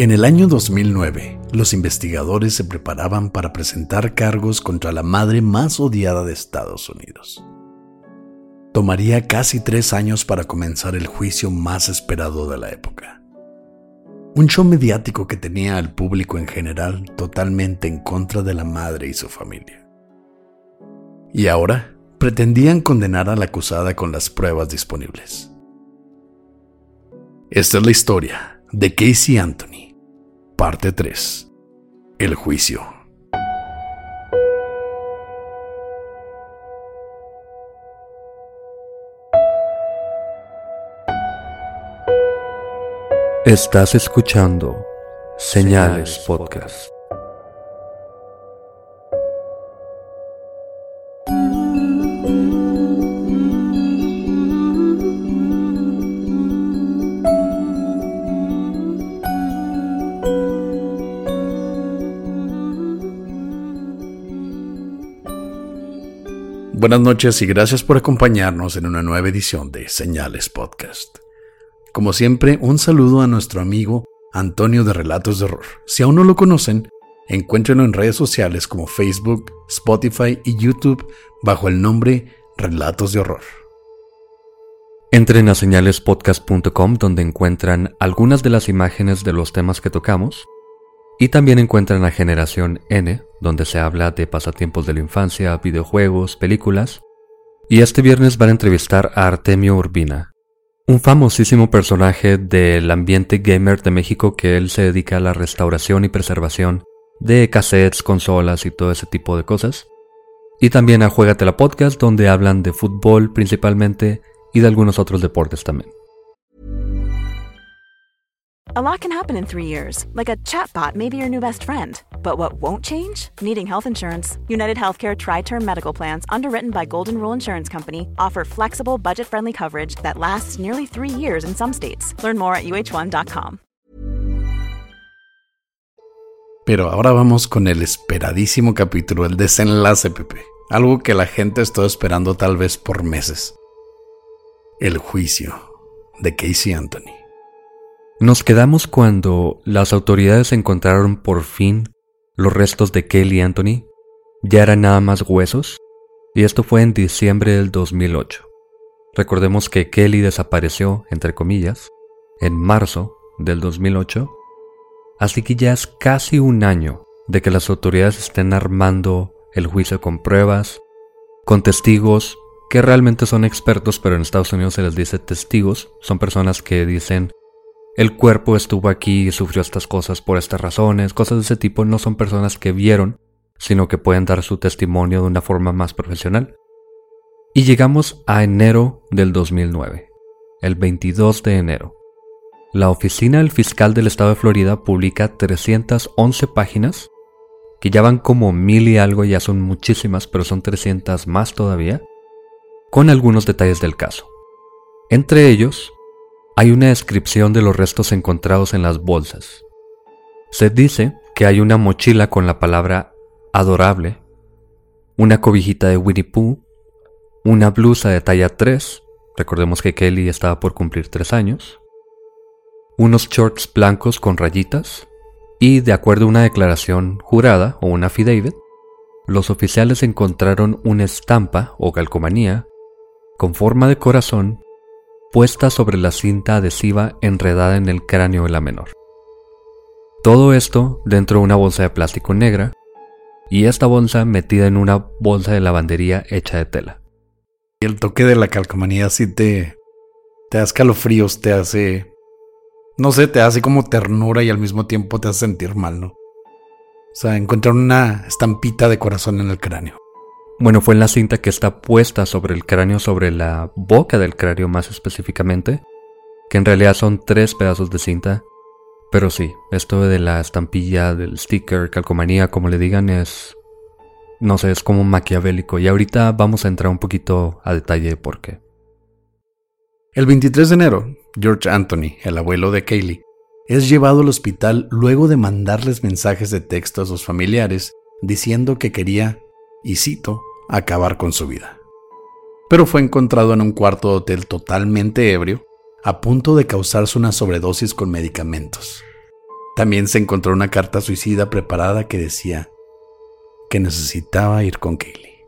En el año 2009, los investigadores se preparaban para presentar cargos contra la madre más odiada de Estados Unidos. Tomaría casi tres años para comenzar el juicio más esperado de la época. Un show mediático que tenía al público en general totalmente en contra de la madre y su familia. Y ahora pretendían condenar a la acusada con las pruebas disponibles. Esta es la historia de Casey Anthony Parte 3. El juicio. Estás escuchando Señales Podcast. Buenas noches y gracias por acompañarnos en una nueva edición de Señales Podcast. Como siempre, un saludo a nuestro amigo Antonio de Relatos de Horror. Si aún no lo conocen, encuéntrenlo en redes sociales como Facebook, Spotify y YouTube bajo el nombre Relatos de Horror. Entren a señalespodcast.com donde encuentran algunas de las imágenes de los temas que tocamos y también encuentran a Generación N, donde se habla de pasatiempos de la infancia, videojuegos, películas. Y este viernes van a entrevistar a Artemio Urbina, un famosísimo personaje del ambiente gamer de México que él se dedica a la restauración y preservación de cassettes, consolas y todo ese tipo de cosas. Y también a la Podcast, donde hablan de fútbol principalmente y de algunos otros deportes también. A lot can happen in three years, like a chatbot may be your new best friend. But what won't change? Needing health insurance. United Healthcare Tri Term Medical Plans, underwritten by Golden Rule Insurance Company, offer flexible, budget friendly coverage that lasts nearly three years in some states. Learn more at uh1.com. Pero ahora vamos con el esperadísimo capítulo, el desenlace, Pepe. Algo que la gente está esperando tal vez por meses. El juicio de Casey Anthony. Nos quedamos cuando las autoridades encontraron por fin los restos de Kelly Anthony. Ya eran nada más huesos. Y esto fue en diciembre del 2008. Recordemos que Kelly desapareció, entre comillas, en marzo del 2008. Así que ya es casi un año de que las autoridades estén armando el juicio con pruebas, con testigos que realmente son expertos, pero en Estados Unidos se les dice testigos. Son personas que dicen el cuerpo estuvo aquí y sufrió estas cosas por estas razones, cosas de ese tipo no son personas que vieron, sino que pueden dar su testimonio de una forma más profesional. Y llegamos a enero del 2009, el 22 de enero. la oficina del fiscal del estado de Florida publica 311 páginas, que ya van como mil y algo, ya son muchísimas, pero son 300 más todavía, con algunos detalles del caso. Entre ellos, hay una descripción de los restos encontrados en las bolsas. Se dice que hay una mochila con la palabra adorable, una cobijita de Winnie Pooh, una blusa de talla 3, recordemos que Kelly estaba por cumplir 3 años, unos shorts blancos con rayitas, y de acuerdo a una declaración jurada o una affidavit, los oficiales encontraron una estampa o calcomanía con forma de corazón puesta sobre la cinta adhesiva enredada en el cráneo de la menor. Todo esto dentro de una bolsa de plástico negra y esta bolsa metida en una bolsa de lavandería hecha de tela. Y el toque de la calcomanía sí te, te da escalofríos, te hace no sé, te hace como ternura y al mismo tiempo te hace sentir mal, ¿no? O sea, encontrar una estampita de corazón en el cráneo. Bueno, fue en la cinta que está puesta sobre el cráneo, sobre la boca del cráneo más específicamente, que en realidad son tres pedazos de cinta. Pero sí, esto de la estampilla, del sticker, calcomanía, como le digan, es... No sé, es como maquiavélico. Y ahorita vamos a entrar un poquito a detalle de por qué. El 23 de enero, George Anthony, el abuelo de Kaylee, es llevado al hospital luego de mandarles mensajes de texto a sus familiares diciendo que quería, y cito, acabar con su vida. Pero fue encontrado en un cuarto de hotel totalmente ebrio, a punto de causarse una sobredosis con medicamentos. También se encontró una carta suicida preparada que decía que necesitaba ir con Kaylee.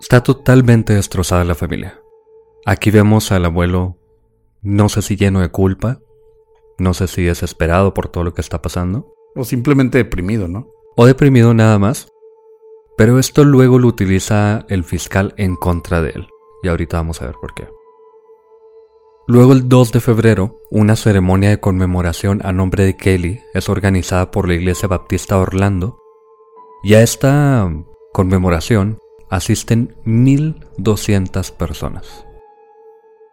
Está totalmente destrozada la familia. Aquí vemos al abuelo, no sé si lleno de culpa, no sé si desesperado por todo lo que está pasando. O simplemente deprimido, ¿no? O deprimido nada más. Pero esto luego lo utiliza el fiscal en contra de él. Y ahorita vamos a ver por qué. Luego el 2 de febrero, una ceremonia de conmemoración a nombre de Kelly es organizada por la Iglesia Baptista Orlando. Y a esta conmemoración asisten 1.200 personas.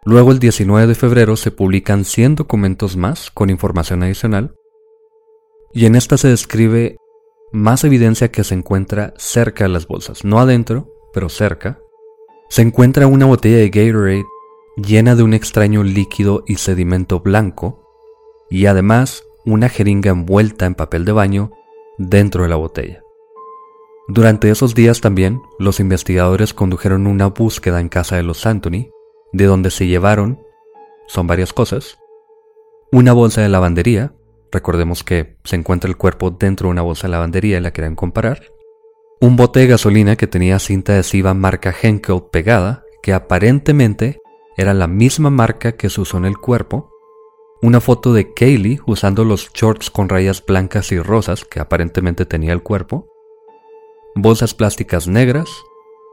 Luego el 19 de febrero se publican 100 documentos más con información adicional y en esta se describe más evidencia que se encuentra cerca de las bolsas, no adentro, pero cerca. Se encuentra una botella de Gatorade llena de un extraño líquido y sedimento blanco y además una jeringa envuelta en papel de baño dentro de la botella. Durante esos días también, los investigadores condujeron una búsqueda en casa de los Anthony de donde se llevaron, son varias cosas, una bolsa de lavandería, recordemos que se encuentra el cuerpo dentro de una bolsa de lavandería y la querían comparar, un bote de gasolina que tenía cinta adhesiva marca Henkel pegada, que aparentemente era la misma marca que se usó en el cuerpo, una foto de Kaylee usando los shorts con rayas blancas y rosas que aparentemente tenía el cuerpo, bolsas plásticas negras,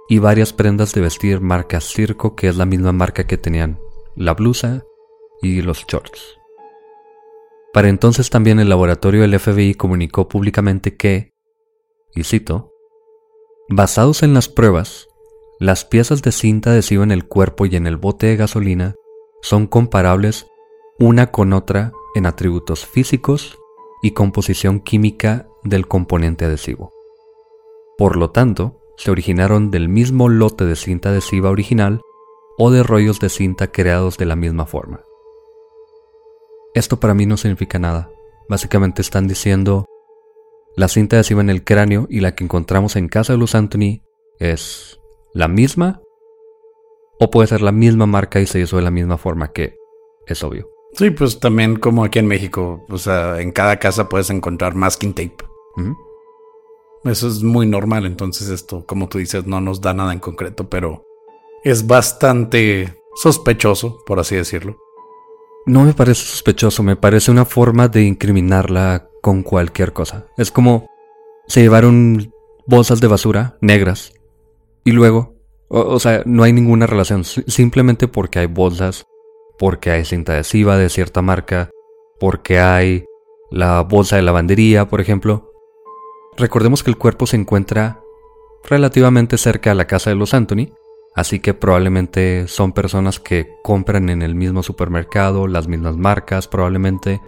y varias prendas de vestir marca Circo, que es la misma marca que tenían la blusa y los shorts. Para entonces también el laboratorio del FBI comunicó públicamente que, y cito, basados en las pruebas, las piezas de cinta adhesiva en el cuerpo y en el bote de gasolina son comparables una con otra en atributos físicos y composición química del componente adhesivo. Por lo tanto, se originaron del mismo lote de cinta adhesiva original o de rollos de cinta creados de la misma forma. Esto para mí no significa nada. Básicamente están diciendo la cinta adhesiva en el cráneo y la que encontramos en casa de Luz Anthony es la misma o puede ser la misma marca y se hizo de la misma forma que es obvio. Sí, pues también como aquí en México, o sea, en cada casa puedes encontrar masking tape. Eso es muy normal, entonces esto, como tú dices, no nos da nada en concreto, pero es bastante sospechoso, por así decirlo. No me parece sospechoso, me parece una forma de incriminarla con cualquier cosa. Es como se llevaron bolsas de basura negras y luego, o, sea, no hay ninguna relación, simplemente porque hay bolsas, porque hay cinta adhesiva de cierta marca, porque hay la bolsa de lavandería, por ejemplo, Recordemos que el cuerpo se encuentra relativamente cerca a la casa de los Anthony Así que probablemente son personas que compran en el mismo supermercado, las mismas marcas, probablemente.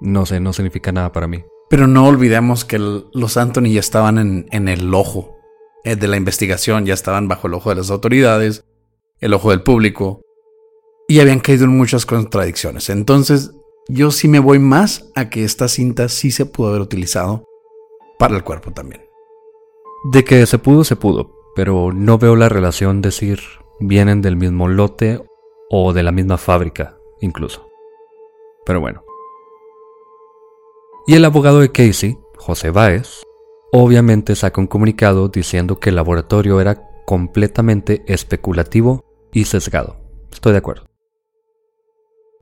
No sé, no significa nada para mí. Pero no olvidemos que los Anthony ya estaban en, en el ojo eh, de la investigación, ya estaban bajo el ojo de las autoridades, el ojo del público, y habían caído en muchas contradicciones. Entonces, yo sí me voy más a que esta cinta sí se pudo haber utilizado para el cuerpo también. De que se pudo, se pudo, pero no veo la relación decir vienen del mismo lote o de la misma fábrica, incluso. Pero bueno. Y el abogado de Casey, José Báez, obviamente saca un comunicado diciendo que el laboratorio era completamente especulativo y sesgado. Estoy de acuerdo.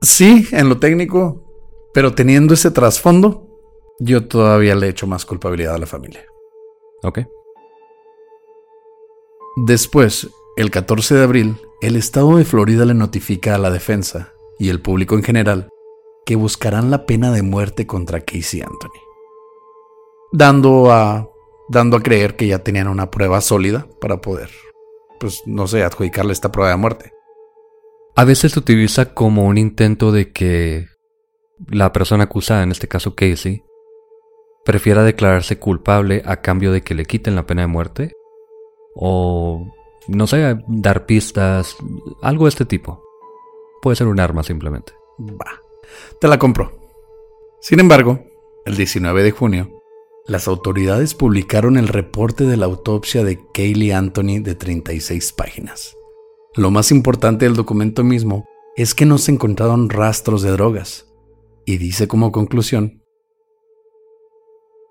Sí, en lo técnico, pero teniendo ese trasfondo, yo todavía le echo más culpabilidad a la familia. Ok. Después, el 14 de abril, el estado de Florida le notifica a la defensa y el público en general que buscarán la pena de muerte contra Casey Anthony, dando a dando a creer que ya tenían una prueba sólida para poder, pues no sé, adjudicarle esta prueba de muerte. A veces se utiliza como un intento de que la persona acusada, en este caso Casey, prefiera declararse culpable a cambio de que le quiten la pena de muerte. O, no sé, dar pistas, algo de este tipo. Puede ser un arma simplemente. Va, te la compro. Sin embargo, el 19 de junio, las autoridades publicaron el reporte de la autopsia de Kaylee Anthony de 36 páginas. Lo más importante del documento mismo es que no se encontraron rastros de drogas, y dice como conclusión,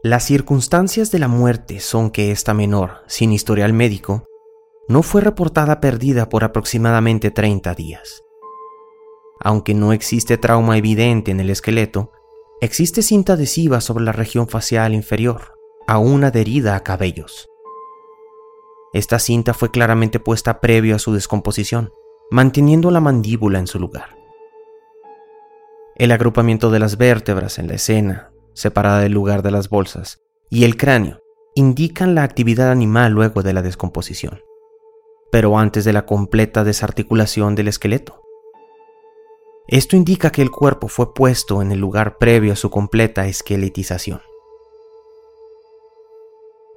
Las circunstancias de la muerte son que esta menor, sin historial médico, no fue reportada perdida por aproximadamente 30 días. Aunque no existe trauma evidente en el esqueleto, existe cinta adhesiva sobre la región facial inferior, aún adherida a cabellos. Esta cinta fue claramente puesta previo a su descomposición, manteniendo la mandíbula en su lugar. El agrupamiento de las vértebras en la escena, separada del lugar de las bolsas, y el cráneo indican la actividad animal luego de la descomposición, pero antes de la completa desarticulación del esqueleto. Esto indica que el cuerpo fue puesto en el lugar previo a su completa esqueletización.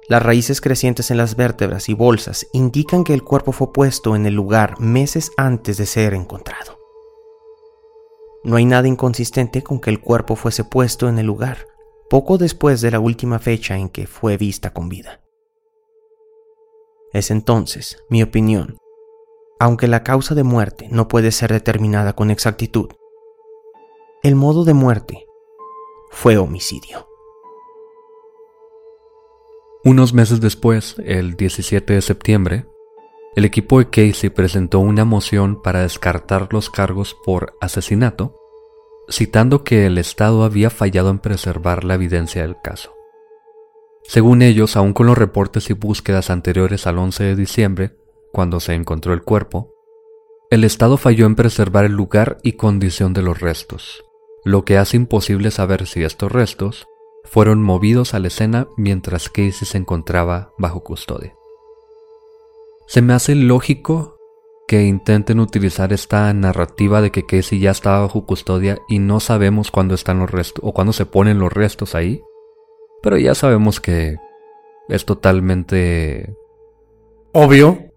Las raíces crecientes en las vértebras y bolsas indican que el cuerpo fue puesto en el lugar meses antes de ser encontrado. No hay nada inconsistente con que el cuerpo fuese puesto en el lugar poco después de la última fecha en que fue vista con vida. Es entonces, mi opinión, aunque la causa de muerte no puede ser determinada con exactitud, el modo de muerte fue homicidio. Unos meses después, el 17 de septiembre, el equipo de Casey presentó una moción para descartar los cargos por asesinato, citando que el Estado había fallado en preservar la evidencia del caso. Según ellos, aun con los reportes y búsquedas anteriores al 11 de diciembre, cuando se encontró el cuerpo, el Estado falló en preservar el lugar y condición de los restos, lo que hace imposible saber si estos restos fueron movidos a la escena mientras Casey se encontraba bajo custodia. Se me hace lógico que intenten utilizar esta narrativa de que Casey ya estaba bajo custodia y no sabemos cuándo están los restos o cuándo se ponen los restos ahí, pero ya sabemos que es totalmente obvio.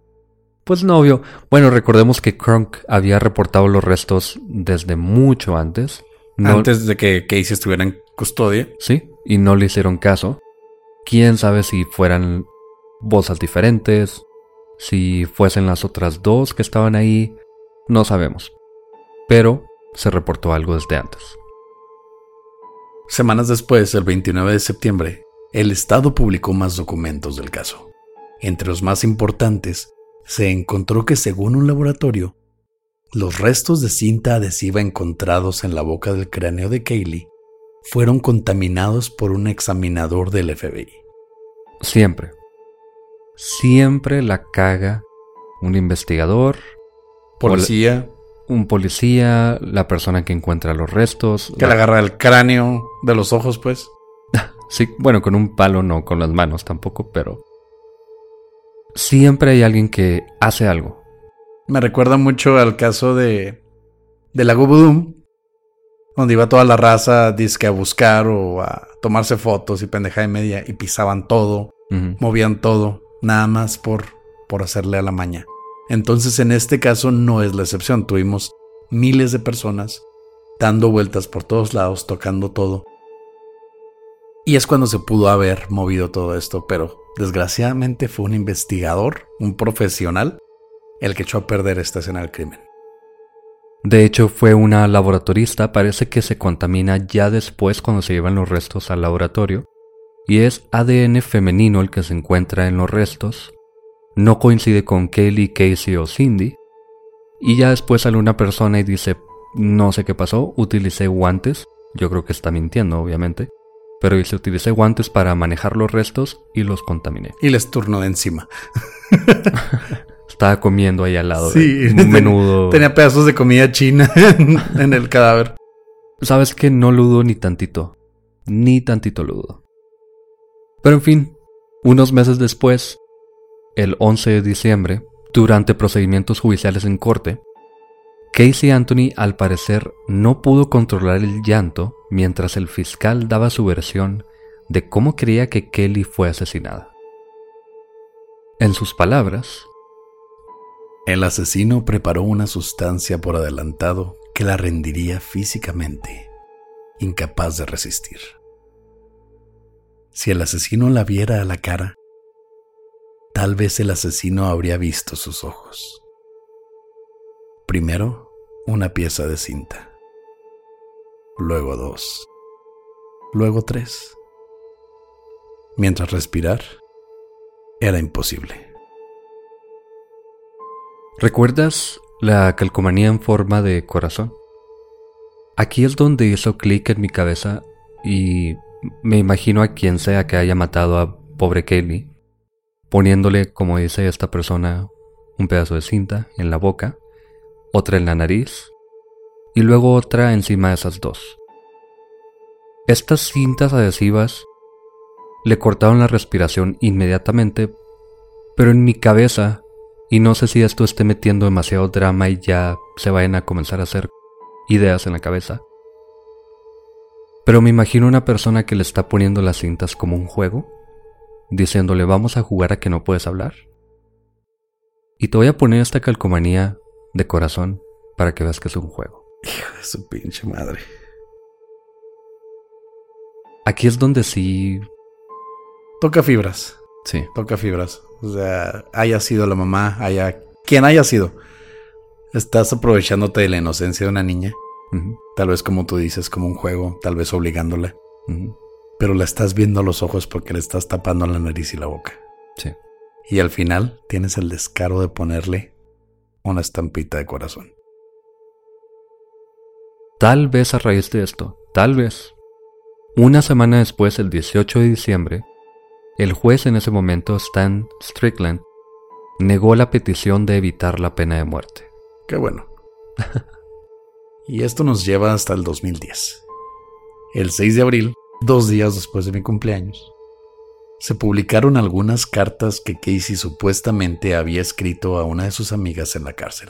Pues no obvio. Bueno, recordemos que Crunk había reportado los restos desde mucho antes. antes de que Casey estuviera en custodia. Sí, y no le hicieron caso. Quién sabe si fueran bolsas diferentes, si fuesen las otras dos que estaban ahí, no sabemos. Pero se reportó algo desde antes. Semanas después, el 29 de septiembre, el Estado publicó más documentos del caso. Entre los más importantes, se encontró que según un laboratorio, los restos de cinta adhesiva encontrados en la boca del cráneo de Kaylee fueron contaminados por un examinador del FBI. Siempre. Siempre la caga un investigador. Policía. Un policía, la persona que encuentra los restos. Que le agarra el cráneo de los ojos, pues. sí, bueno, con un palo no, con las manos tampoco, pero... Siempre hay alguien que hace algo. Me recuerda mucho al caso de, de la Gubudum, donde iba toda la raza disque a buscar o a tomarse fotos y pendeja de media y pisaban todo, movían todo, nada más por, por hacerle a la maña. Entonces en este caso no es la excepción, tuvimos miles de personas dando vueltas por todos lados, tocando todo. Y es cuando se pudo haber movido todo esto, pero desgraciadamente fue un investigador, un profesional, el que echó a perder esta escena del crimen. De hecho, fue una laboratorista, parece que se contamina ya después cuando se llevan los restos al laboratorio, y es ADN femenino el que se encuentra en los restos, no coincide con Kelly, Casey o Cindy, y ya después sale una persona y dice, no sé qué pasó, utilicé guantes, yo creo que está mintiendo obviamente, pero dice, utilicé guantes para manejar los restos y los contaminé. Y les turno de encima. Estaba comiendo ahí al lado. Sí, un menudo. Tenía pedazos de comida china en, el cadáver. Sabes que no ludo ni tantito. Ni tantito ludo. Pero en fin, unos meses después, el 11 de diciembre, durante procedimientos judiciales en corte, Casey Anthony al parecer no pudo controlar el llanto mientras el fiscal daba su versión de cómo creía que Kelly fue asesinada. En sus palabras, el asesino preparó una sustancia por adelantado que la rendiría físicamente, incapaz de resistir. Si el asesino la viera a la cara, tal vez el asesino habría visto sus ojos. Primero, una pieza de cinta. Luego dos. Luego tres. Mientras respirar, era imposible. ¿Recuerdas la calcomanía en forma de corazón? Aquí es donde hizo clic en mi cabeza y me imagino a quien sea que haya matado a pobre Kelly, poniéndole, como dice esta persona, un pedazo de cinta en la boca, otra en la nariz y luego otra encima de esas dos. Estas cintas adhesivas le cortaron la respiración inmediatamente, pero en mi cabeza y no sé si esto esté metiendo demasiado drama y ya se vayan a comenzar a hacer ideas en la cabeza. Pero me imagino una persona que le está poniendo las cintas como un juego, diciéndole vamos a jugar a que no puedes hablar. Y te voy a poner esta calcomanía de corazón para que veas que es un juego. Hijo de su pinche madre. Aquí es donde sí... Toca fibras. Sí. Toca fibras. O sea, haya sido la mamá, haya quien haya sido. Estás aprovechándote de la inocencia de una niña. Tal vez como tú dices, como un juego, tal vez obligándola. Pero la estás viendo a los ojos porque le estás tapando la nariz y la boca. Sí. Y al final tienes el descaro de ponerle una estampita de corazón. Tal vez a raíz de esto, tal vez. Una semana después, el 18 de diciembre, el juez en ese momento, Stan Strickland, negó la petición de evitar la pena de muerte. Qué bueno. y esto nos lleva hasta el 2010. El 6 de abril, dos días después de mi cumpleaños, se publicaron algunas cartas que Casey supuestamente había escrito a una de sus amigas en la cárcel.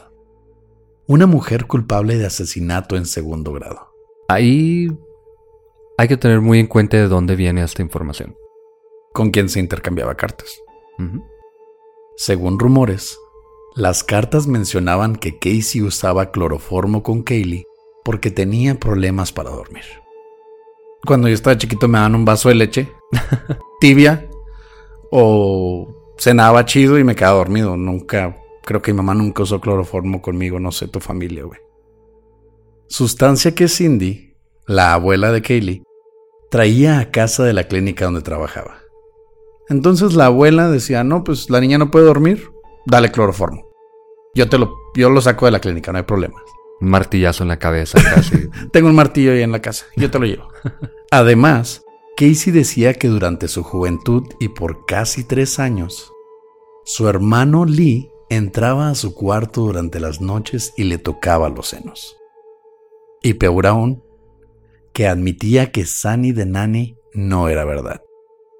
Una mujer culpable de asesinato en segundo grado. Ahí hay que tener muy en cuenta de dónde viene esta información con quien se intercambiaba cartas. Según rumores, las cartas mencionaban que Casey usaba cloroformo con Kaylee porque tenía problemas para dormir. Cuando yo estaba chiquito me daban un vaso de leche tibia o cenaba chido y me quedaba dormido. Nunca, creo que mi mamá nunca usó cloroformo conmigo, no sé tu familia, güey. Sustancia que Cindy, la abuela de Kaylee, traía a casa de la clínica donde trabajaba. Entonces la abuela decía, no, pues la niña no puede dormir, dale cloroformo. Yo te lo, yo lo saco de la clínica, no hay problema. Un martillazo en la cabeza casi. Tengo un martillo ahí en la casa, yo te lo llevo. Además, Casey decía que durante su juventud y por casi tres años, su hermano Lee entraba a su cuarto durante las noches y le tocaba los senos. Y peor aún, que admitía que Sunny de Nani no era verdad.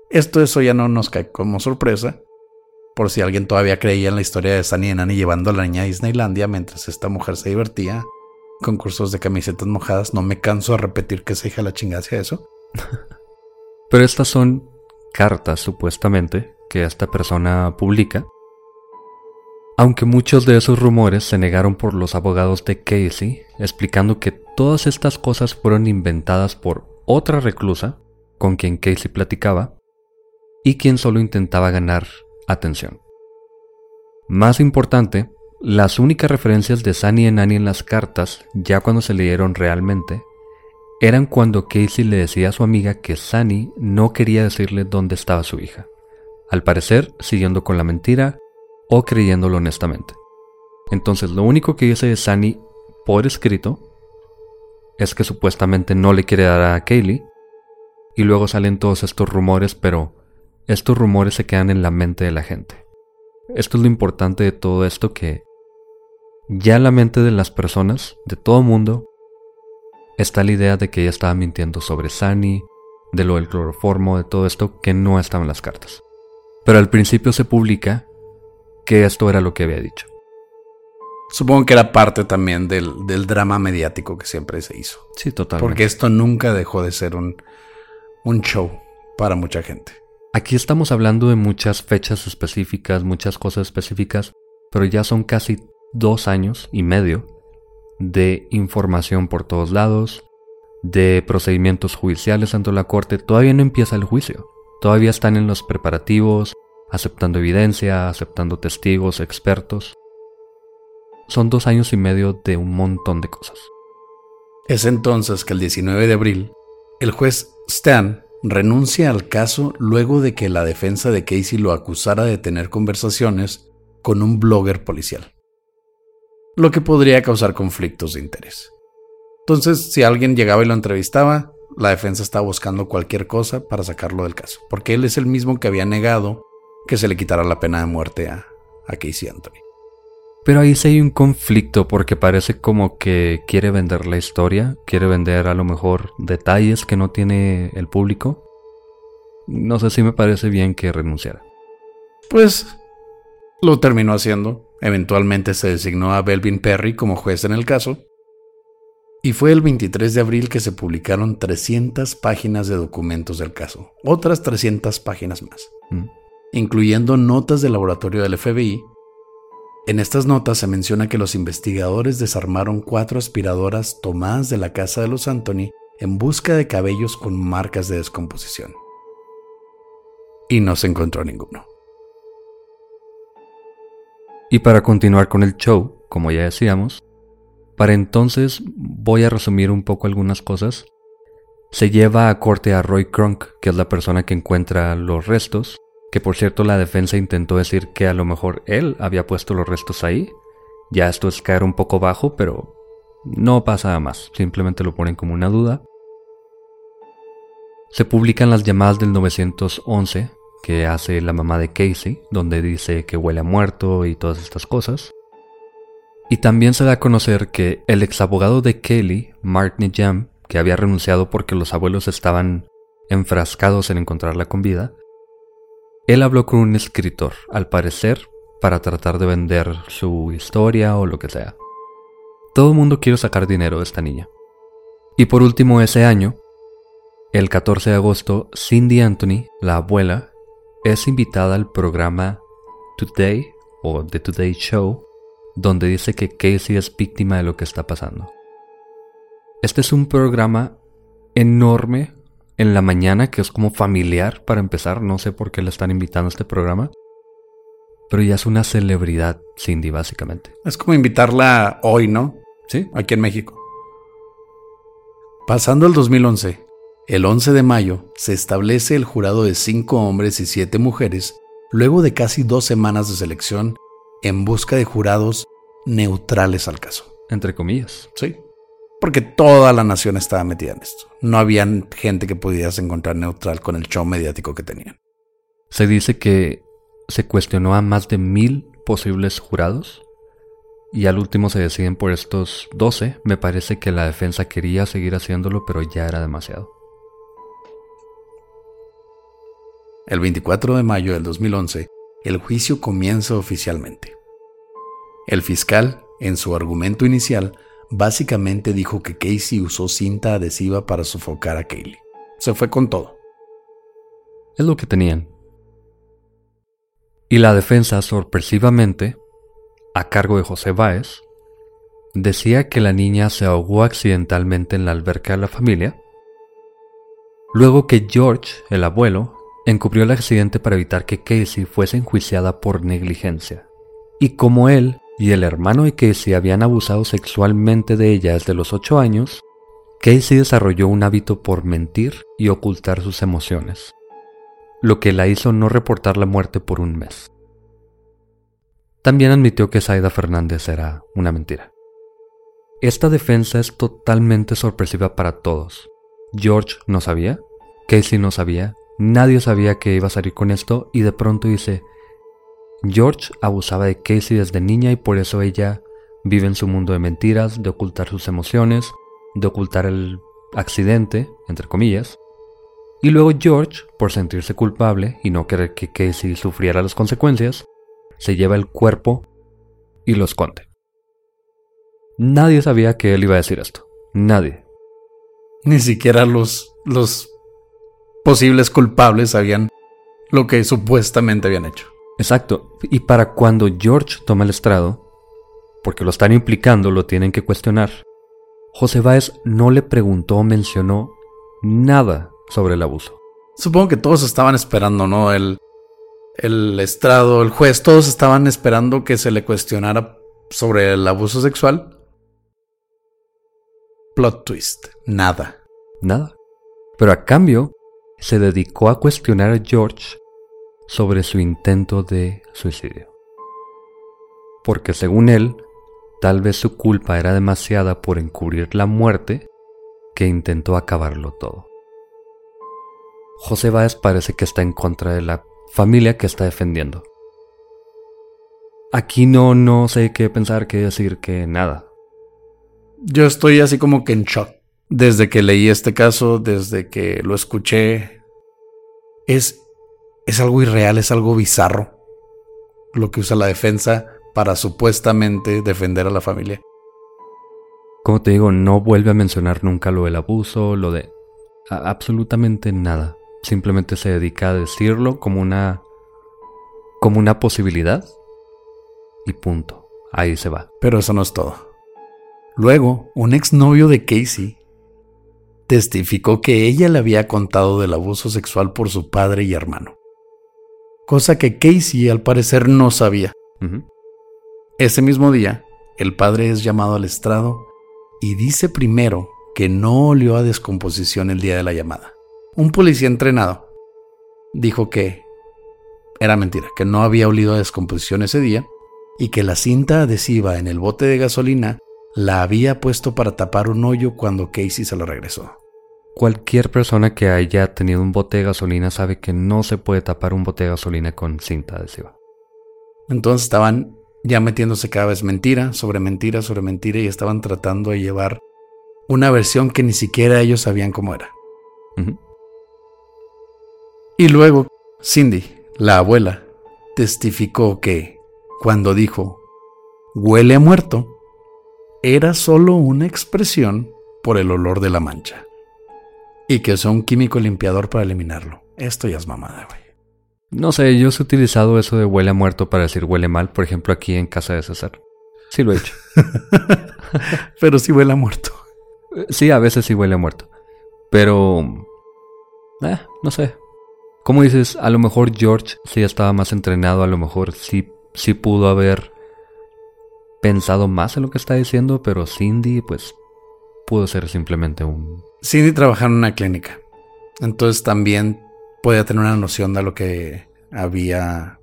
Esto eso ya no nos cae como sorpresa, por si alguien todavía creía en la historia de Sunny y Nani llevando a la niña a Disneylandia mientras esta mujer se divertía con cursos de camisetas mojadas. No me canso de repetir que se hija la chingada hacia eso. Pero estas son cartas, supuestamente, que esta persona publica. Aunque muchos de esos rumores se negaron por los abogados de Casey, explicando que todas estas cosas fueron inventadas por otra reclusa con quien Casey platicaba y quien solo intentaba ganar atención. Más importante, las únicas referencias de Sunny y Nani en las cartas, ya cuando se leyeron realmente, eran cuando Casey le decía a su amiga que Sunny no quería decirle dónde estaba su hija, al parecer siguiendo con la mentira o creyéndolo honestamente. Entonces lo único que dice Sunny por escrito es que supuestamente no le quiere dar a Kaylee, y luego salen todos estos rumores, pero estos rumores se quedan en la mente de la gente. Esto es lo importante de todo esto que ya en la mente de las personas, de todo mundo, está la idea de que ella estaba mintiendo sobre Sunny, de lo del cloroformo, de todo esto que no estaba en las cartas. Pero al principio se publica que esto era lo que había dicho. Supongo que era parte también del, drama mediático que siempre se hizo. Sí, totalmente. Porque esto nunca dejó de ser un, un show para mucha gente. Aquí estamos hablando de muchas fechas específicas, muchas cosas específicas, pero ya son casi dos años y medio de información por todos lados, de procedimientos judiciales ante la corte, todavía no empieza el juicio. Todavía están en los preparativos, aceptando evidencia, aceptando testigos, expertos. Son dos años y medio de un montón de cosas. Es entonces que el 19 de abril, el juez Stan renuncia al caso luego de que la defensa de Casey lo acusara de tener conversaciones con un blogger policial lo que podría causar conflictos de interés. Entonces, si alguien llegaba y lo entrevistaba, la defensa estaba buscando cualquier cosa para sacarlo del caso, porque él es el mismo que había negado que se le quitara la pena de muerte a, a Casey Anthony. Pero ahí sí hay un conflicto porque parece como que quiere vender la historia, quiere vender a lo mejor detalles que no tiene el público. No sé si me parece bien que renunciara. Pues lo terminó haciendo. Eventualmente se designó a Belvin Perry como juez en el caso. Y fue el 23 de abril que se publicaron 300 páginas de documentos del caso, otras 300 páginas más, mm. incluyendo notas del laboratorio del FBI. En estas notas se menciona que los investigadores desarmaron cuatro aspiradoras tomadas de la casa de los Anthony en busca de cabellos con marcas de descomposición. Y no se encontró ninguno. Y para continuar con el show, como ya decíamos, para entonces voy a resumir un poco algunas cosas. Se lleva a corte a Roy Crunk, que es la persona que encuentra los restos, que por cierto la defensa intentó decir que a lo mejor él había puesto los restos ahí. Ya esto es caer un poco bajo, pero no pasa más, simplemente lo ponen como una duda. Se publican las llamadas del 911, que hace la mamá de Casey, donde dice que huele a muerto y todas estas cosas. Y también se da a conocer que el ex abogado de Kelly, Mark Nijam, que había renunciado porque los abuelos estaban enfrascados en encontrarla con vida, él habló con un escritor, al parecer, para tratar de vender su historia o lo que sea. Todo el mundo quiere sacar dinero de esta niña. Y por último, ese año, el 14 de agosto, Cindy Anthony, la abuela, es invitada al programa Today o The Today Show, donde dice que Casey es víctima de lo que está pasando. Este es un programa enorme en la mañana que es como familiar para empezar, no sé por qué le están invitando a este programa, pero ya es una celebridad Cindy básicamente. Es como invitarla hoy, ¿no? Sí. Aquí en México. Pasando el 2011, el 11 de mayo se establece el jurado de cinco hombres y siete mujeres luego de casi dos semanas de selección en busca de jurados neutrales al caso. Entre comillas. Sí. Porque toda la nación estaba metida en esto. No había gente que pudieras encontrar neutral con el show mediático que tenían. Se dice que se cuestionó a más de mil posibles jurados y al último se deciden por estos 12. Me parece que la defensa quería seguir haciéndolo, pero ya era demasiado. El 24 de mayo del 2011, el juicio comienza oficialmente. El fiscal, en su argumento inicial, básicamente dijo que Casey usó cinta adhesiva para sofocar a Kaylee. Se fue con todo. Es lo que tenían. Y la defensa, sorpresivamente, a cargo de José Báez, decía que la niña se ahogó accidentalmente en la alberca de la familia, luego que George, el abuelo, encubrió el accidente para evitar que Casey fuese enjuiciada por negligencia. Y como él y el hermano de Casey habían abusado sexualmente de ella desde los 8 años, Casey desarrolló un hábito por mentir y ocultar sus emociones, lo que la hizo no reportar la muerte por un mes. También admitió que Saida Fernández era una mentira. Esta defensa es totalmente sorpresiva para todos. George no sabía, Casey no sabía, nadie sabía que iba a salir con esto y de pronto dice, George abusaba de Casey desde niña y por eso ella vive en su mundo de mentiras, de ocultar sus emociones, de ocultar el accidente, entre comillas. Y luego George, por sentirse culpable y no querer que Casey sufriera las consecuencias, se lleva el cuerpo y lo esconde. Nadie sabía que él iba a decir esto. Nadie. Ni siquiera los, los posibles culpables sabían lo que supuestamente habían hecho. Exacto. Y para cuando George toma el estrado, porque lo están implicando, lo tienen que cuestionar, José Báez no le preguntó o mencionó nada sobre el abuso. Supongo que todos estaban esperando, ¿no? El, el estrado, el juez, todos estaban esperando que se le cuestionara sobre el abuso sexual Plot twist. Nada. Nada. Pero a cambio, se dedicó a cuestionar a George sobre su intento de suicidio. Porque según él, tal vez su culpa era demasiada por encubrir la muerte que intentó acabarlo todo. José Báez parece que está en contra de la familia que está defendiendo. Aquí no, no sé qué pensar, qué decir, que nada yo estoy así como que en shock. Desde que leí este caso, desde que lo escuché, es, es algo irreal, es algo bizarro lo que usa la defensa para supuestamente defender a la familia. Como te digo, no vuelve a mencionar nunca lo del abuso, lo de absolutamente nada. Simplemente se dedica a decirlo como una como una posibilidad y punto. Ahí se va. Pero eso no es todo. Luego, un exnovio de Casey testificó que ella le había contado del abuso sexual por su padre y hermano, cosa que Casey al parecer no sabía. Ese mismo día, el padre es llamado al estrado y dice primero que no olió a descomposición el día de la llamada. Un policía entrenado dijo que era mentira, que no había olido a descomposición ese día y que la cinta adhesiva en el bote de gasolina la había puesto para tapar un hoyo cuando Casey se lo regresó. Cualquier persona que haya tenido un bote de gasolina sabe que no se puede tapar un bote de gasolina con cinta adhesiva. Entonces estaban ya metiéndose cada vez mentira sobre mentira sobre mentira y estaban tratando de llevar una versión que ni siquiera ellos sabían cómo era. Y luego Cindy, la abuela, testificó que, cuando dijo, huele a muerto, era solo una expresión por el olor de la mancha. Y que usó un químico limpiador para eliminarlo. Esto ya es mamada, güey. No sé, yo he utilizado eso de huele a muerto para decir huele mal, por ejemplo, aquí en casa de César. Sí lo he hecho. Pero sí huele a muerto. Sí, a veces sí huele a muerto. Pero... Eh, no sé. Como dices, a lo mejor George sí estaba más entrenado, a lo mejor sí, sí pudo haber pensado más en lo que está diciendo, pero Cindy, pues, pudo ser simplemente un... Cindy trabajaba en una clínica, entonces también podía tener una noción de lo que había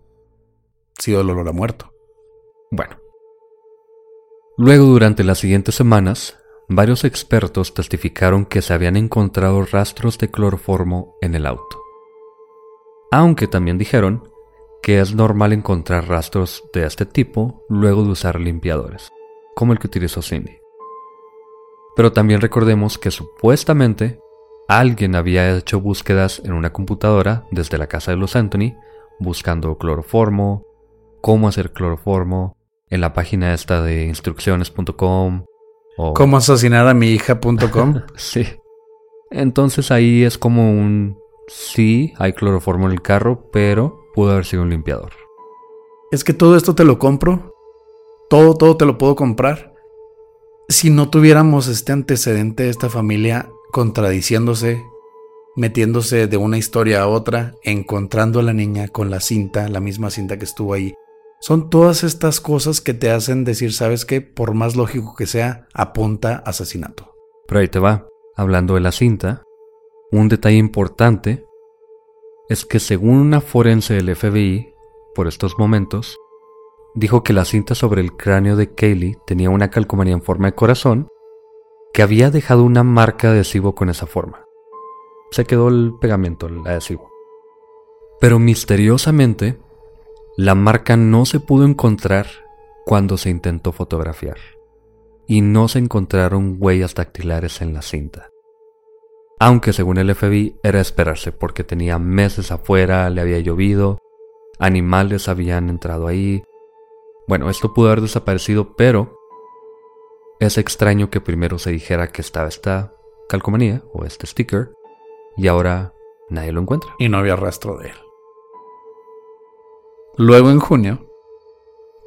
sido el olor a muerto. Bueno. Luego, durante las siguientes semanas, varios expertos testificaron que se habían encontrado rastros de cloroformo en el auto. Aunque también dijeron que es normal encontrar rastros de este tipo luego de usar limpiadores, como el que utilizó Cindy. Pero también recordemos que supuestamente alguien había hecho búsquedas en una computadora desde la casa de los Anthony buscando cloroformo, cómo hacer cloroformo, en la página esta de instrucciones.com o... Cómo asesinar a mi hija.com. sí. Entonces ahí es como un... Sí, hay cloroformo en el carro, pero pudo haber sido un limpiador. Es que todo esto te lo compro. Todo, todo te lo puedo comprar. Si no tuviéramos este antecedente de esta familia contradiciéndose, metiéndose de una historia a otra, encontrando a la niña con la cinta, la misma cinta que estuvo ahí. Son todas estas cosas que te hacen decir, sabes que, por más lógico que sea, apunta asesinato. Pero ahí te va, hablando de la cinta, un detalle importante es que según una forense del FBI, por estos momentos, dijo que la cinta sobre el cráneo de Kaylee tenía una calcomanía en forma de corazón que había dejado una marca adhesivo con esa forma se quedó el pegamento, el adhesivo. Pero misteriosamente, la marca no se pudo encontrar cuando se intentó fotografiar. Y no se encontraron huellas dactilares en la cinta. Aunque según el FBI era esperarse porque tenía meses afuera, le había llovido, animales habían entrado ahí. Bueno, esto pudo haber desaparecido, pero es extraño que primero se dijera que estaba esta calcomanía o este sticker y ahora nadie lo encuentra. Y no había rastro de él. Luego en junio,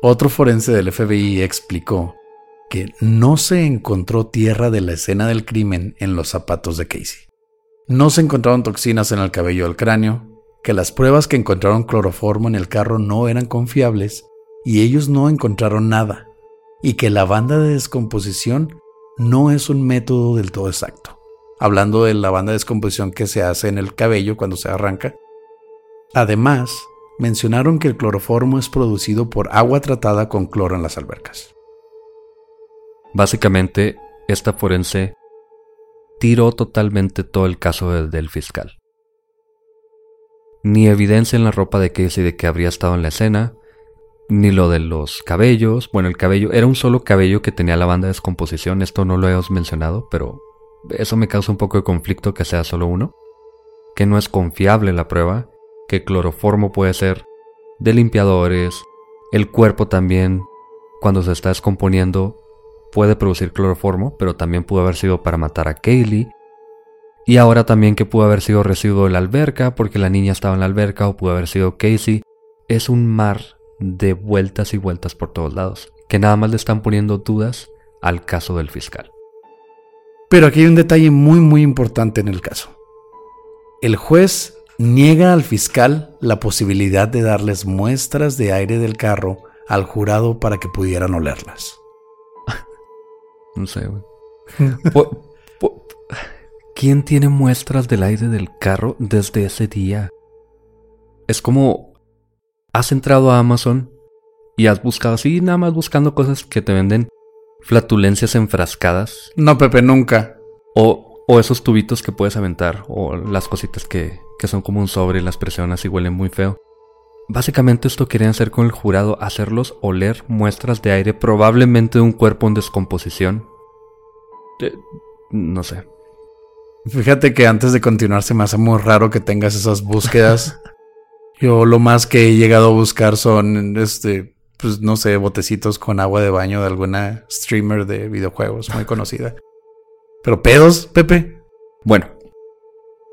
otro forense del FBI explicó que no se encontró tierra de la escena del crimen en los zapatos de Casey. No se encontraron toxinas en el cabello del cráneo, que las pruebas que encontraron cloroformo en el carro no eran confiables y ellos no encontraron nada, y que la banda de descomposición no es un método del todo exacto hablando de la banda de descomposición que se hace en el cabello cuando se arranca. Además, mencionaron que el cloroformo es producido por agua tratada con cloro en las albercas. Básicamente, esta forense tiró totalmente todo el caso del fiscal. Ni evidencia en la ropa de Casey de que habría estado en la escena, ni lo de los cabellos. Bueno, el cabello era un solo cabello que tenía la banda de descomposición, esto no lo hemos mencionado, pero eso me causa un poco de conflicto que sea solo uno, que no es confiable la prueba, que cloroformo puede ser de limpiadores, el cuerpo también, cuando se está descomponiendo, puede producir cloroformo, pero también pudo haber sido para matar a Kaylee. Y ahora también que pudo haber sido residuo de la alberca, porque la niña estaba en la alberca, o pudo haber sido Casey. Es un mar de vueltas y vueltas por todos lados, que nada más le están poniendo dudas al caso del fiscal. Pero aquí hay un detalle muy muy importante en el caso. El juez niega al fiscal la posibilidad de darles muestras de aire del carro al jurado para que pudieran olerlas. no sé, güey. ¿Quién tiene muestras del aire del carro desde ese día? Es como has entrado a Amazon y has buscado así, nada más buscando cosas que te venden flatulencias enfrascadas. No, Pepe, nunca. O, o esos tubitos que puedes aventar, o las cositas que, que son como un sobre y las presionas y huelen muy feo. Básicamente esto querían hacer con el jurado, hacerlos oler muestras de aire probablemente de un cuerpo en descomposición. Eh, no sé. Fíjate que antes de continuar se me hace muy raro que tengas esas búsquedas. Yo lo más que he llegado a buscar son este pues no sé, botecitos con agua de baño de alguna streamer de videojuegos muy conocida. Pero pedos, Pepe. Bueno,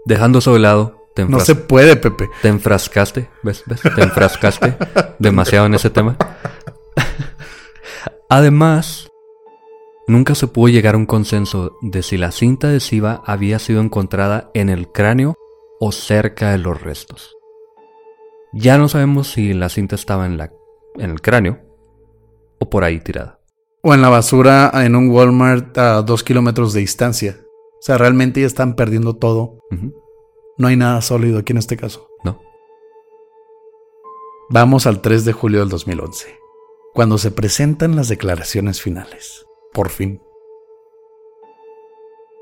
dejando eso de lado, te no se puede, Pepe. Te enfrascaste, ¿ves? ¿ves? Te enfrascaste demasiado en ese tema. Además, nunca se pudo llegar a un consenso de si la cinta adhesiva había sido encontrada en el cráneo o cerca de los restos. Ya no sabemos si la cinta estaba en la en el cráneo o por ahí tirada. O en la basura en un Walmart a dos kilómetros de distancia. O sea, realmente ya están perdiendo todo. No hay nada sólido aquí en este caso. No. Vamos al 3 de julio del 2011, cuando se presentan las declaraciones finales. Por fin.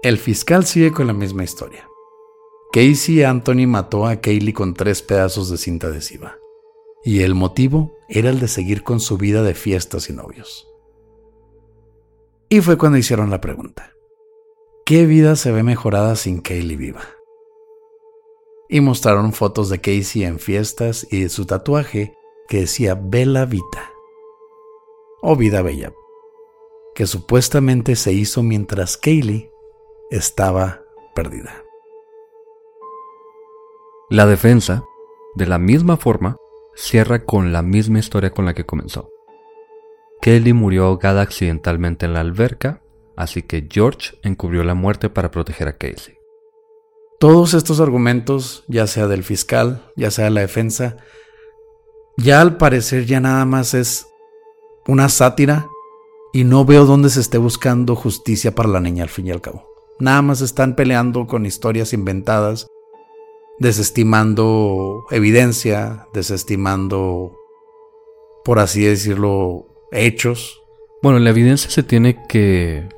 El fiscal sigue con la misma historia. Casey Anthony mató a Kaylee con tres pedazos de cinta adhesiva y el motivo era el de seguir con su vida de fiestas y novios. Y fue cuando hicieron la pregunta, ¿qué vida se ve mejorada sin Kaylee viva? y mostraron fotos de Casey en fiestas y de su tatuaje que decía Bella Vita o Vida Bella, que supuestamente se hizo mientras Kaylee estaba perdida. La defensa, de la misma forma, cierra con la misma historia con la que comenzó. Kelly murió ahogada accidentalmente en la alberca, así que George encubrió la muerte para proteger a Casey. Todos estos argumentos, ya sea del fiscal, ya sea de la defensa, ya al parecer ya nada más es una sátira y no veo dónde se esté buscando justicia para la niña al fin y al cabo. Nada más están peleando con historias inventadas, desestimando evidencia, desestimando, por así decirlo, hechos. Bueno, la evidencia se tiene que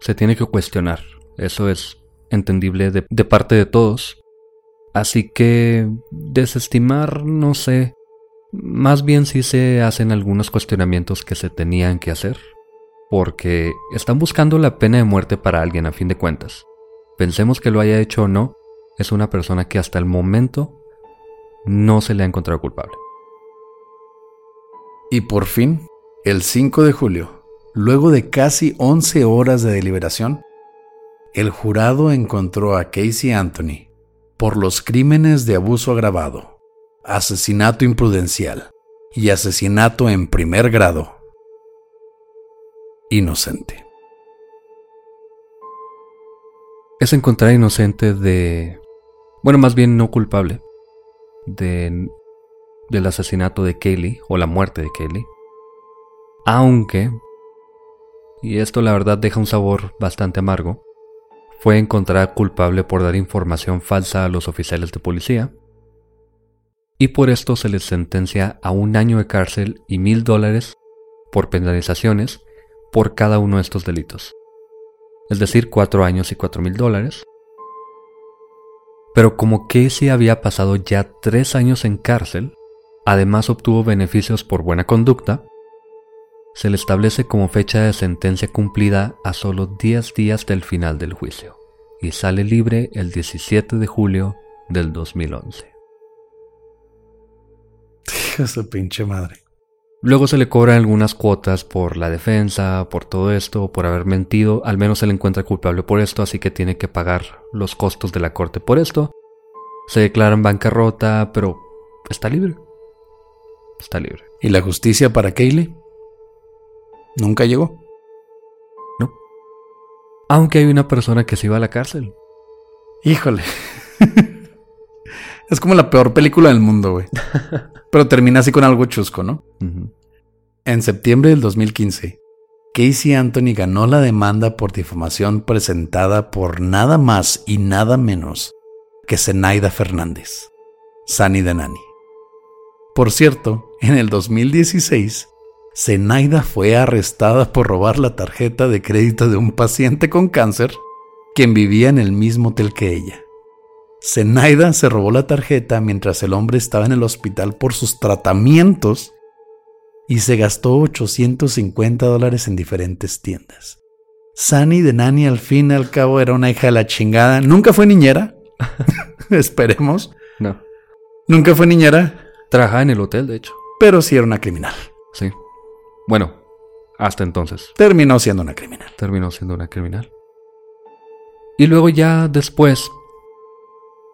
se tiene que cuestionar. Eso es entendible de, parte de todos. Así que desestimar, no sé, más bien sí se hacen algunos cuestionamientos que se tenían que hacer, porque están buscando la pena de muerte para alguien a fin de cuentas. Pensemos que lo haya hecho o no, es una persona que hasta el momento no se le ha encontrado culpable. Y por fin, el 5 de julio, luego de casi 11 horas de deliberación, el jurado encontró a Casey Anthony por los crímenes de abuso agravado asesinato imprudencial y asesinato en primer grado. Inocente. Es encontrar inocente de... Bueno, más bien no culpable. De, del asesinato de Kaylee o la muerte de Kaylee. Aunque, y esto la verdad deja un sabor bastante amargo, fue encontrada culpable por dar información falsa a los oficiales de policía y por esto se les sentencia a un año de cárcel y mil dólares por penalizaciones por cada uno de estos delitos. Es decir, cuatro años y cuatro mil dólares. Pero como Casey había pasado ya tres años en cárcel, además obtuvo beneficios por buena conducta, se le establece como fecha de sentencia cumplida a solo 10 días del final del juicio y sale libre el 17 de julio del 2011. Esa pinche madre. Luego se le cobran algunas cuotas por la defensa, por todo esto, por haber mentido. Al menos se le encuentra culpable por esto, así que tiene que pagar los costos de la corte por esto. Se declara en bancarrota, pero está libre. Está libre. ¿Y la justicia para Kaylee? Nunca llegó. No. Aunque hay una persona que se iba a la cárcel. Híjole. es como la peor película del mundo, güey. Pero termina así con algo chusco, ¿no? En septiembre del 2015, Casey Anthony ganó la demanda por difamación presentada por nada más y nada menos que Zenaida Fernández, Sani de Nani. Por cierto, en el 2016, Zenaida fue arrestada por robar la tarjeta de crédito de un paciente con cáncer quien vivía en el mismo hotel que ella. Zenaida se robó la tarjeta mientras el hombre estaba en el hospital por sus tratamientos y se gastó 850 dólares en diferentes tiendas. Sani de Nani al fin y al cabo era una hija de la chingada. Nunca fue niñera. Esperemos. No. Nunca fue niñera. Trabajaba en el hotel, de hecho. Pero sí era una criminal. Sí. Bueno, hasta entonces. Terminó siendo una criminal. Terminó siendo una criminal. Y luego ya después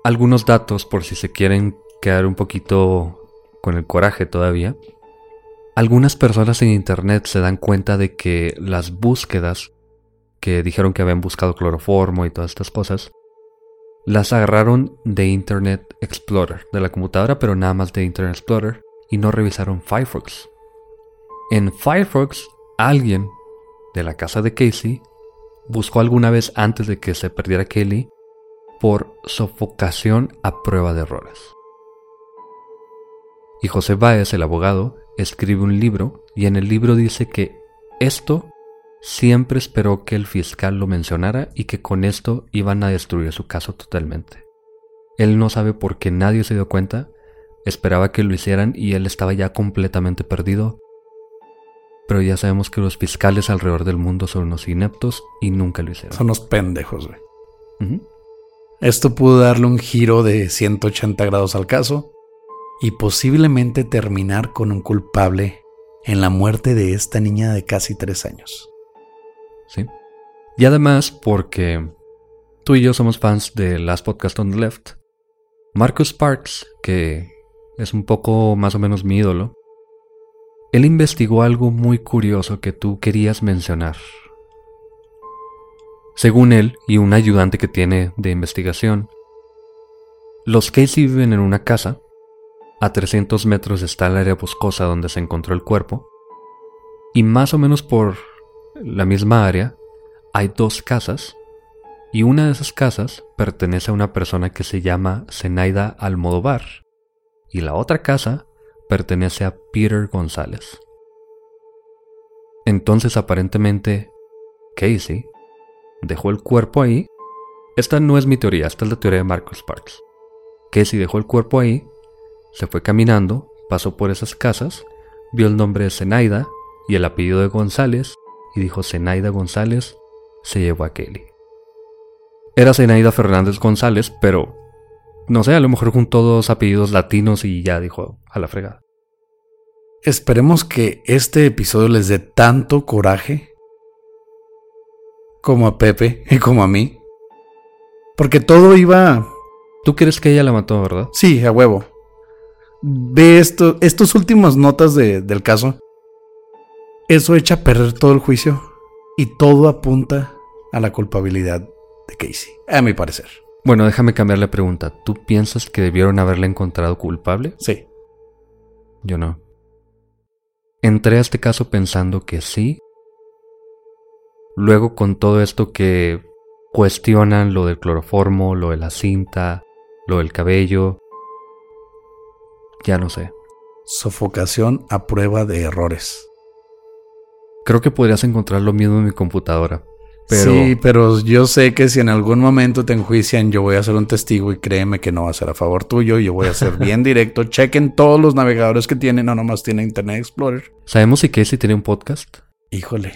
algunos datos por si se quieren quedar un poquito con el coraje todavía. Algunas personas en internet se dan cuenta de que las búsquedas que dijeron que habían buscado cloroformo y todas estas cosas, las agarraron de Internet Explorer, de la computadora, pero nada más de Internet Explorer, y no revisaron Firefox. En Firefox, alguien de la casa de Casey buscó alguna vez antes de que se perdiera Kelly por sofocación a prueba de errores. Y José Báez, el abogado, escribe un libro y en el libro dice que esto siempre esperó que el fiscal lo mencionara y que con esto iban a destruir su caso totalmente. Él no sabe por qué nadie se dio cuenta, esperaba que lo hicieran y él estaba ya completamente perdido. Pero ya sabemos que los fiscales alrededor del mundo son unos ineptos y nunca lo hicieron. Son unos pendejos, güey. Esto pudo darle un giro de 180 grados al caso y posiblemente terminar con un culpable en la muerte de esta niña de casi tres años. Sí. Y además, porque tú y yo somos fans de Last Podcast on the Left, Marcus Sparks, que es un poco más o menos mi ídolo, él investigó algo muy curioso que tú querías mencionar. Según él y un ayudante que tiene de investigación, los Casey viven en una casa. A 300 metros está el área boscosa donde se encontró el cuerpo. Y más o menos por la misma área hay dos casas. Y una de esas casas pertenece a una persona que se llama Zenaida Almodovar. Y la otra casa pertenece a Peter González. Entonces aparentemente Casey dejó el cuerpo ahí. Esta no es mi teoría, esta es la teoría de Marcus Sparks. Casey dejó el cuerpo ahí, se fue caminando, pasó por esas casas, vio el nombre de Zenaida y el apellido de González y dijo Zenaida González se llevó a Kelly. Era Zenaida Fernández González, pero no sé, a lo mejor juntó dos apellidos latinos y ya dijo a la fregada. Esperemos que este episodio les dé tanto coraje como a Pepe y como a mí. Porque todo iba... ¿Tú crees que ella la mató, verdad? Sí, a huevo. Ve esto, estos últimos notas del caso. Eso echa a perder todo el juicio. Y todo apunta a la culpabilidad de Casey, a mi parecer. Bueno, déjame cambiar la pregunta. ¿Tú piensas que debieron haberla encontrado culpable? Sí. Yo no. Entré a este caso pensando que sí, Luego con todo esto que cuestionan lo del cloroformo, lo de la cinta, lo del cabello, ya no sé. Sofocación a prueba de errores. Creo que podrías encontrar lo mismo en mi computadora. Sí, pero yo sé que si en algún momento te enjuician, yo voy a ser un testigo y créeme que no va a ser a favor tuyo. Yo voy a ser bien directo. Chequen todos los navegadores que tienen, no nomás tiene Internet Explorer. ¿Sabemos si Casey tiene un podcast? Híjole,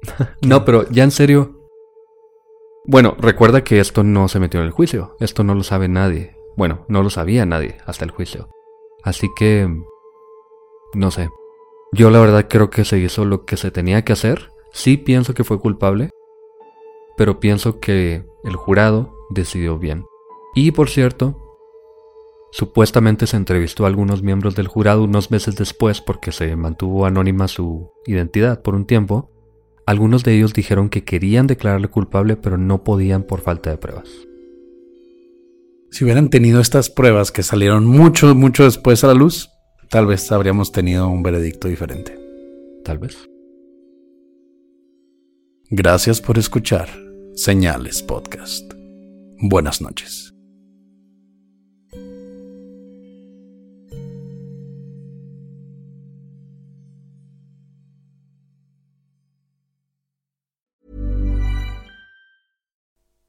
no, pero ya en serio. Bueno, recuerda que esto no se metió en el juicio. Esto no lo sabe nadie. Bueno, no lo sabía nadie hasta el juicio. Así que... No sé. Yo la verdad creo que se hizo lo que se tenía que hacer. Sí pienso que fue culpable. Pero pienso que el jurado decidió bien. Y por cierto, supuestamente se entrevistó a algunos miembros del jurado unos meses después porque se mantuvo anónima su identidad por un tiempo algunos de ellos dijeron que querían declararle culpable pero no podían por falta de pruebas. Si hubieran tenido estas pruebas que salieron mucho, mucho después a la luz, tal vez habríamos tenido un veredicto diferente. Tal vez. Gracias por escuchar Señales Podcast. Buenas noches.